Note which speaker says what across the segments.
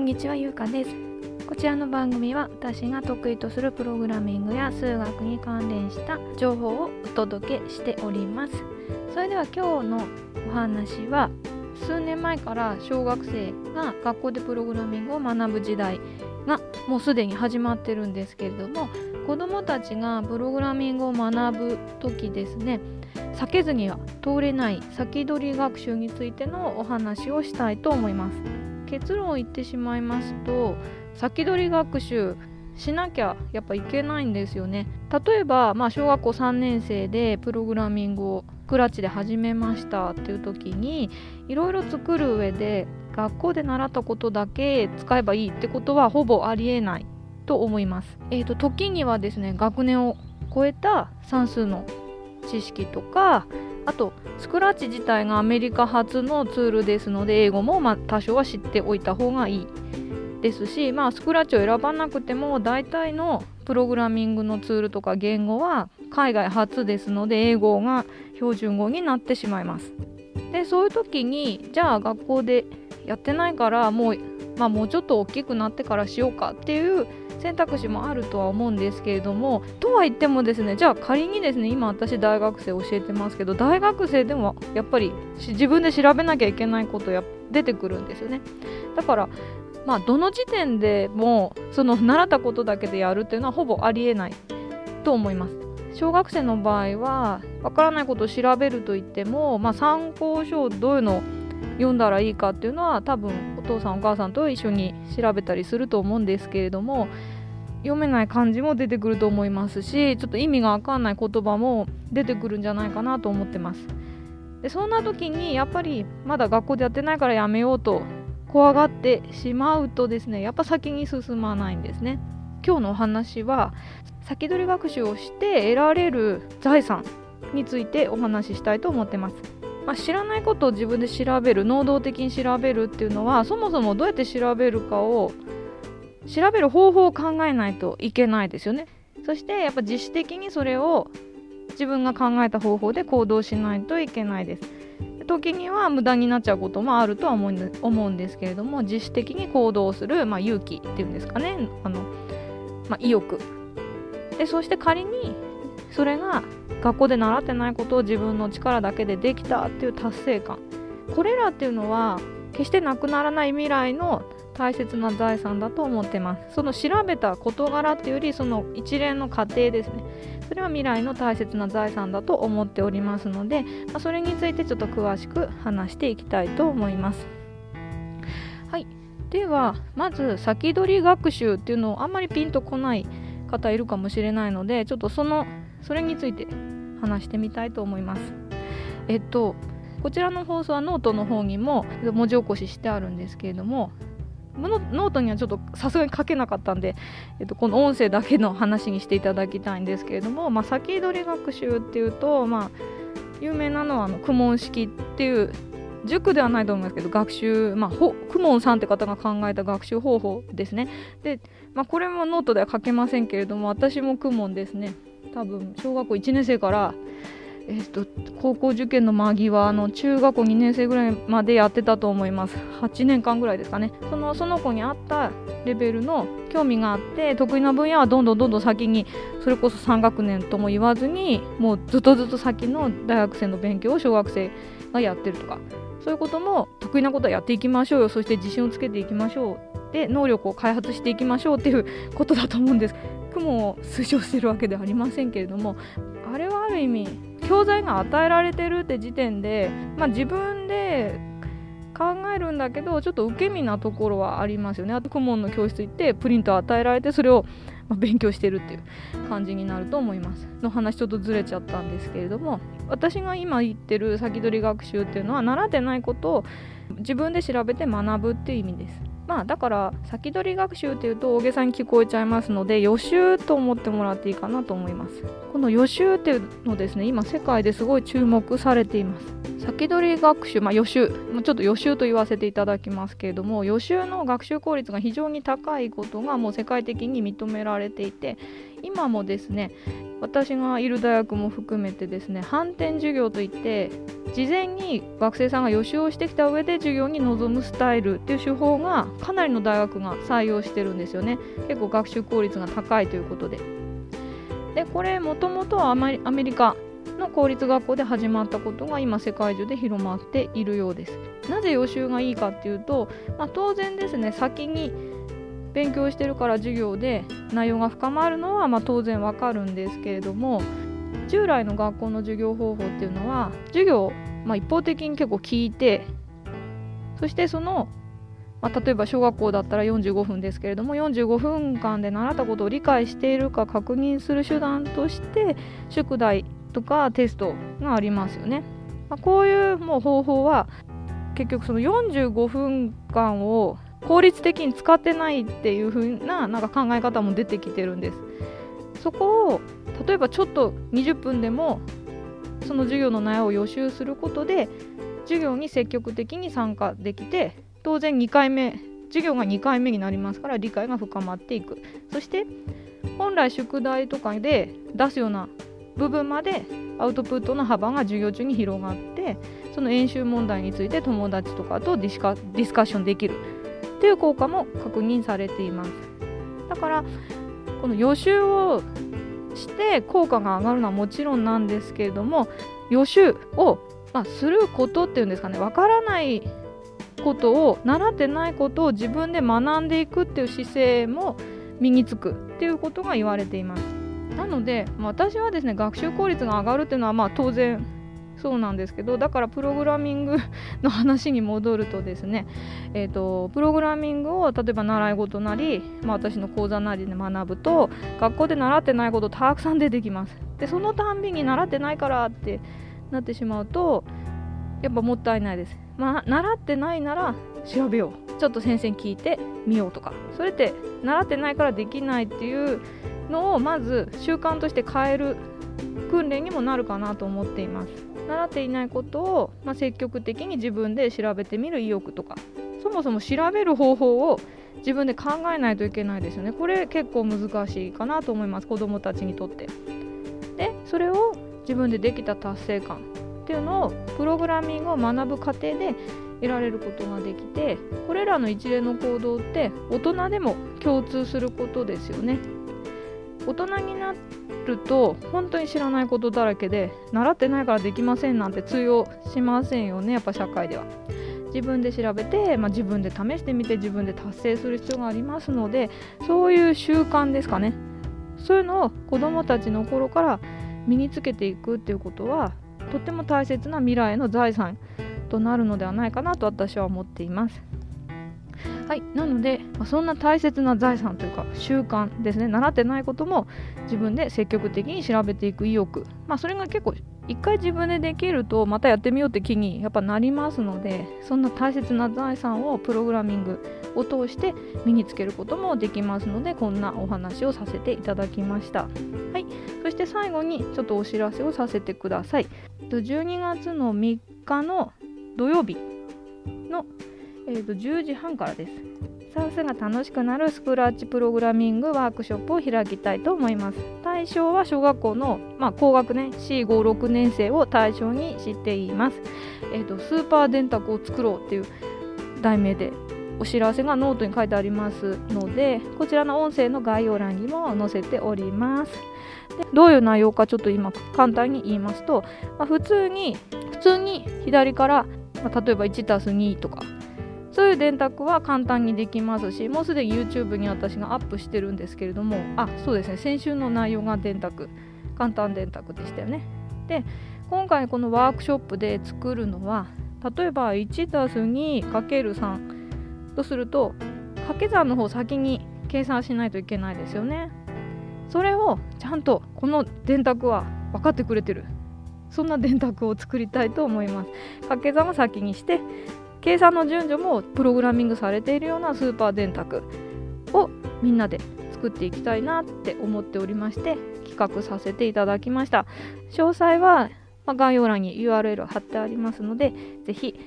Speaker 1: こんにちはゆうかです。こちらの番組は私が得意とするプログラミングや数学に関連した情報をお届けしております。それでは今日のお話は数年前から小学生が学校でプログラミングを学ぶ時代がもうすでに始まってるんですけれども子どもたちがプログラミングを学ぶ時ですね。避けずには通れない先取り学習についてのお話をしたいと思います。結論を言ってしまいますと先取り学習しなきゃやっぱいけないんですよね例えば、まあ、小学校3年生でプログラミングをクラッチで始めましたっていう時にいろいろ作る上で学校で習ったことだけ使えばいいってことはほぼありえないと思います。えーと、時にはですね学年を超えた算数の知識とかあとスクラッチ自体がアメリカ発のツールですので英語もま多少は知っておいた方がいいですし、まあ、スクラッチを選ばなくても大体のプログラミングのツールとか言語は海外初ですので英語が標準語になってしまいます。でそういう時にじゃあ学校でやってないからもう,、まあ、もうちょっと大きくなってからしようかっていう選択肢もあるとは思うんですけれどもとは言ってもですねじゃあ仮にですね今私大学生教えてますけど大学生でもやっぱり自分で調べなきゃいけないことや出てくるんですよね。だからまあどの時点でもその習ったことだけでやるっていうのはほぼありえないと思います。小学生の場合はわからないことを調べるといっても、まあ、参考書をどういうのを読んだらいいかっていうのは多分お父さんお母さんと一緒に調べたりすると思うんですけれども読めない漢字も出てくると思いますしちょっと意味が分かんない言葉も出てくるんじゃないかなと思ってます。でそんな時にやっぱりまだ学校でやってないからやめようと怖がってしまうとですねやっぱ先に進まないんですね。今日のお話は先取り学習をして得られる財産についてお話ししたいと思ってます。まあ、知らないことを自分で調べる能動的に調べるっていうのはそもそもどうやって調べるかを調べる方法を考えないといけないですよね。そしてやっぱ自主的にそれを自分が考えた方法で行動しないといけないです。時には無駄になっちゃうこともあるとは思うんですけれども自主的に行動する、まあ、勇気っていうんですかね。あの、まあ、意欲。でそして仮にそれが学校で習ってないことを自分の力だけでできたっていう達成感。これらっていうのは決してなくならない未来の大切な財産だと思ってます。その調べた事柄っていうよりその一連の過程ですね。それは未来の大切な財産だと思っておりますので、まあ、それについてちょっと詳しく話していきたいと思います。はい。ではまず先取り学習っていうのをあんまりピンとこない方いるかもしれないのでちょっとそのそれについて話してみたいと思います。えっとこちらの放送はノートの方にも文字起こししてあるんですけれどもノートにはちょっとさすがに書けなかったんで、えっと、この音声だけの話にしていただきたいんですけれども、まあ、先取り学習っていうと、まあ、有名なのはあの公文式っていう塾ではないと思いますけど学習、まあ、公文さんって方が考えた学習方法ですねで、まあ、これもノートでは書けませんけれども私も公文ですね多分小学校1年生からえーと、高校受験の間際の中学校2年生ぐらいまでやってたと思います。8年間ぐらいですかね。そのその子に合ったレベルの興味があって得意な分野はどんどんどんどん先にそれこそ3学年とも言わずにもうずっとずっと先の大学生の勉強を小学生がやってるとか。そういうことも得意なことはやっていきましょうよ。そして自信をつけていきましょう。で能力を開発していきましょうっていうことだと思うんです。雲を推奨してるわけではありませんけれどもあれはある意味教材が与えられてるって時点で、まあ、自分で考えるんだけどちょっと受け身なところはありますよね。あと公文の教室行ってプリント与えられてそれを勉強してるっていう感じになると思います。の話ちょっとずれちゃったんですけれども私が今言ってる先取り学習っていうのは習ってないことを自分で調べて学ぶっていう意味です。まあだから先取り学習っていうと大げさに聞こえちゃいますので予習と思ってもらっていいかなと思います。この予習っていうのですね今世界ですごい注目されています。先取り学習、まあ、予習ちょっと予習と言わせていただきますけれども予習の学習効率が非常に高いことがもう世界的に認められていて今もですね私がいる大学も含めてですね反転授業といって事前に学生さんが予習をしてきた上で授業に臨むスタイルっていう手法がかなりの大学が採用してるんですよね。結構学習効率が高いということで。でこれもともとはアメリカの公立学校で始まったことが今世界中で広まっているようです。なぜ予習がいいかっていうと、まあ、当然ですね先に勉強してるから授業で内容が深まるのはま当然わかるんですけれども従来の学校の授業方法っていうのは授業をまあ一方的に結構聞いてそしてその、まあ、例えば小学校だったら45分ですけれども45分間で習ったことを理解しているか確認する手段として宿題とかテストがありますよね。まあ、こういうもう方法は結局その45分間を効率的に使ってないっていう風ななんか考え方も出てきてるんです。そこを例えばちょっと20分でもその授業の内容を予習することで授業に積極的に参加できて当然2回目授業が2回目になりますから理解が深まっていくそして本来宿題とかで出すような部分までアウトプットの幅が授業中に広がってその演習問題について友達とかとディスカディスカッションできるっていう効果も確認されています。だからこの予習をして効果が上がるのはもちろんなんですけれども予習を、まあ、することっていうんですかねわからないことを習ってないことを自分で学んでいくっていう姿勢も身につくっていうことが言われています。なので、まあ、私はですね学習効率が上がるっていうのはまあ当然そうなんですけどだからプログラミングの話に戻るとですね、えーと、プログラミングを例えば習い事なり、まあ、私の講座なりで学ぶと学校で習ってないことたくさん出てきます。でそのたんびに習ってないからってなってしまうとやっぱもったいないです、まあ、習ってないなら調べよう。ちょっと先生に聞いてみようとか。それって習ってないからできないっていうのをまず習慣として変える訓練にもなるかなと思っています。習っていないことを、まあ、積極的に自分で調べてみる意欲とかそもそも調べる方法を自分で考えないといけないですよね。これ結構難しいかなと思います。子どもたちにとって。でそれを自分でできた達成感っていうのをプログラミングを学ぶ過程で得られることができてこれらの一連の行動って大人でも共通することですよね。大人になると本当に知らないことだらけで習ってないからできませんなんて通用しませんよねやっぱ社会では。自分で調べて、まあ、自分で試してみて自分で達成する必要がありますのでそういう習慣ですかねそういうのを子どもたちの頃から身につけていくっていうことはとっても大切な未来の財産となるのではないかなと私は思っています。はいなので、まあ、そんな大切な財産というか習慣ですね習ってないことも自分で積極的に調べていく意欲。まあそれが結構一回自分でできるとまたやってみようって気にやっぱなりますのでそんな大切な財産をプログラミングを通して身につけることもできますのでこんなお話をさせていただきました。はいそして最後にちょっとお知らせをさせてください。12月の3日の土曜日のえーと、10時半からです。算数が楽しくなるスクラッチプログラミングワークショップを開きたいと思います。対象は小学校の、まあ、高学年 C56 年生を対象にしています。えーと、スーパー電卓を作ろうっていう題名でお知らせがノートに書いてありますのでこちらの音声の概要欄にも載せております。でどういう内容かちょっと今簡単に言いますと、まあ、普通に普通に左から、まあ、例えば 1+2 とかそういう電卓は簡単にできますしもうすでに YouTube に私がアップしてるんですけれどもあそうですね。先週の内容が電卓簡単電卓でしたよね。で今回このワークショップで作るのは例えば 1+2×3 とすると掛け算の方先に計算しないといけないですよね。それをちゃんとこの電卓は分かってくれてる。そんな電卓を作りたいと思います。掛け算を先にして計算の順序もプログラミングされているようなスーパー電卓をみんなで作っていきたいなって思っておりまして企画させていただきました。詳細は、ま概要欄に URL 貼ってありますのでぜひ、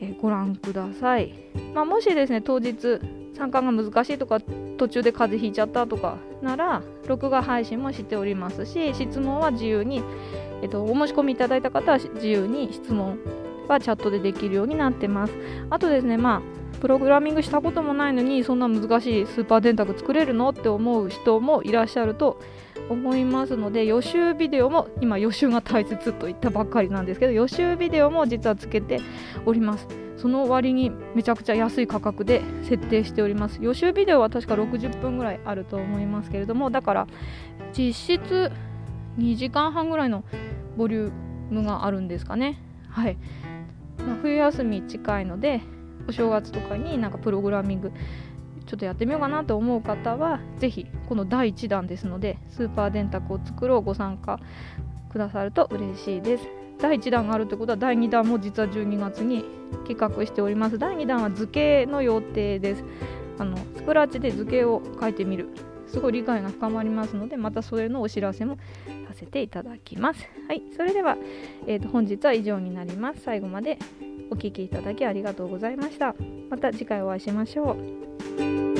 Speaker 1: え、ご覧ください、まあ、もしですね当日参加が難しいとか途中で風邪ひいちゃったとかなら録画配信もしておりますし質問は自由に、えっと、お申し込みいただいた方は自由に質問はチャットでできるようになってます。あとですねまあプログラミングしたこともないのにそんな難しいスーパー電卓作れるのって思う人もいらっしゃると思いますので予習ビデオも今予習が大切と言ったばっかりなんですけど予習ビデオも実はつけております。その割にめちゃくちゃ安い価格で設定しております。予習ビデオは確か60分ぐらいあると思いますけれどもだから実質2時間半ぐらいのボリュームがあるんですかね。はい、まあ、冬休み近いのでお正月とかになんかプログラミングちょっとやってみようかなと思う方は是非この第1弾ですのでスーパー電卓を作ろうご参加くださると嬉しいです。第1弾があるってことは第2弾も実は12月に企画しております。第2弾は図形の予定です。あのスクラッチで図形を書いてみる。すごい理解が深まりますのでまたそれのお知らせもさせていただきます。はいそれでは、えーと、本日は以上になります。最後までお聴きいただきありがとうございました。また次回お会いしましょう。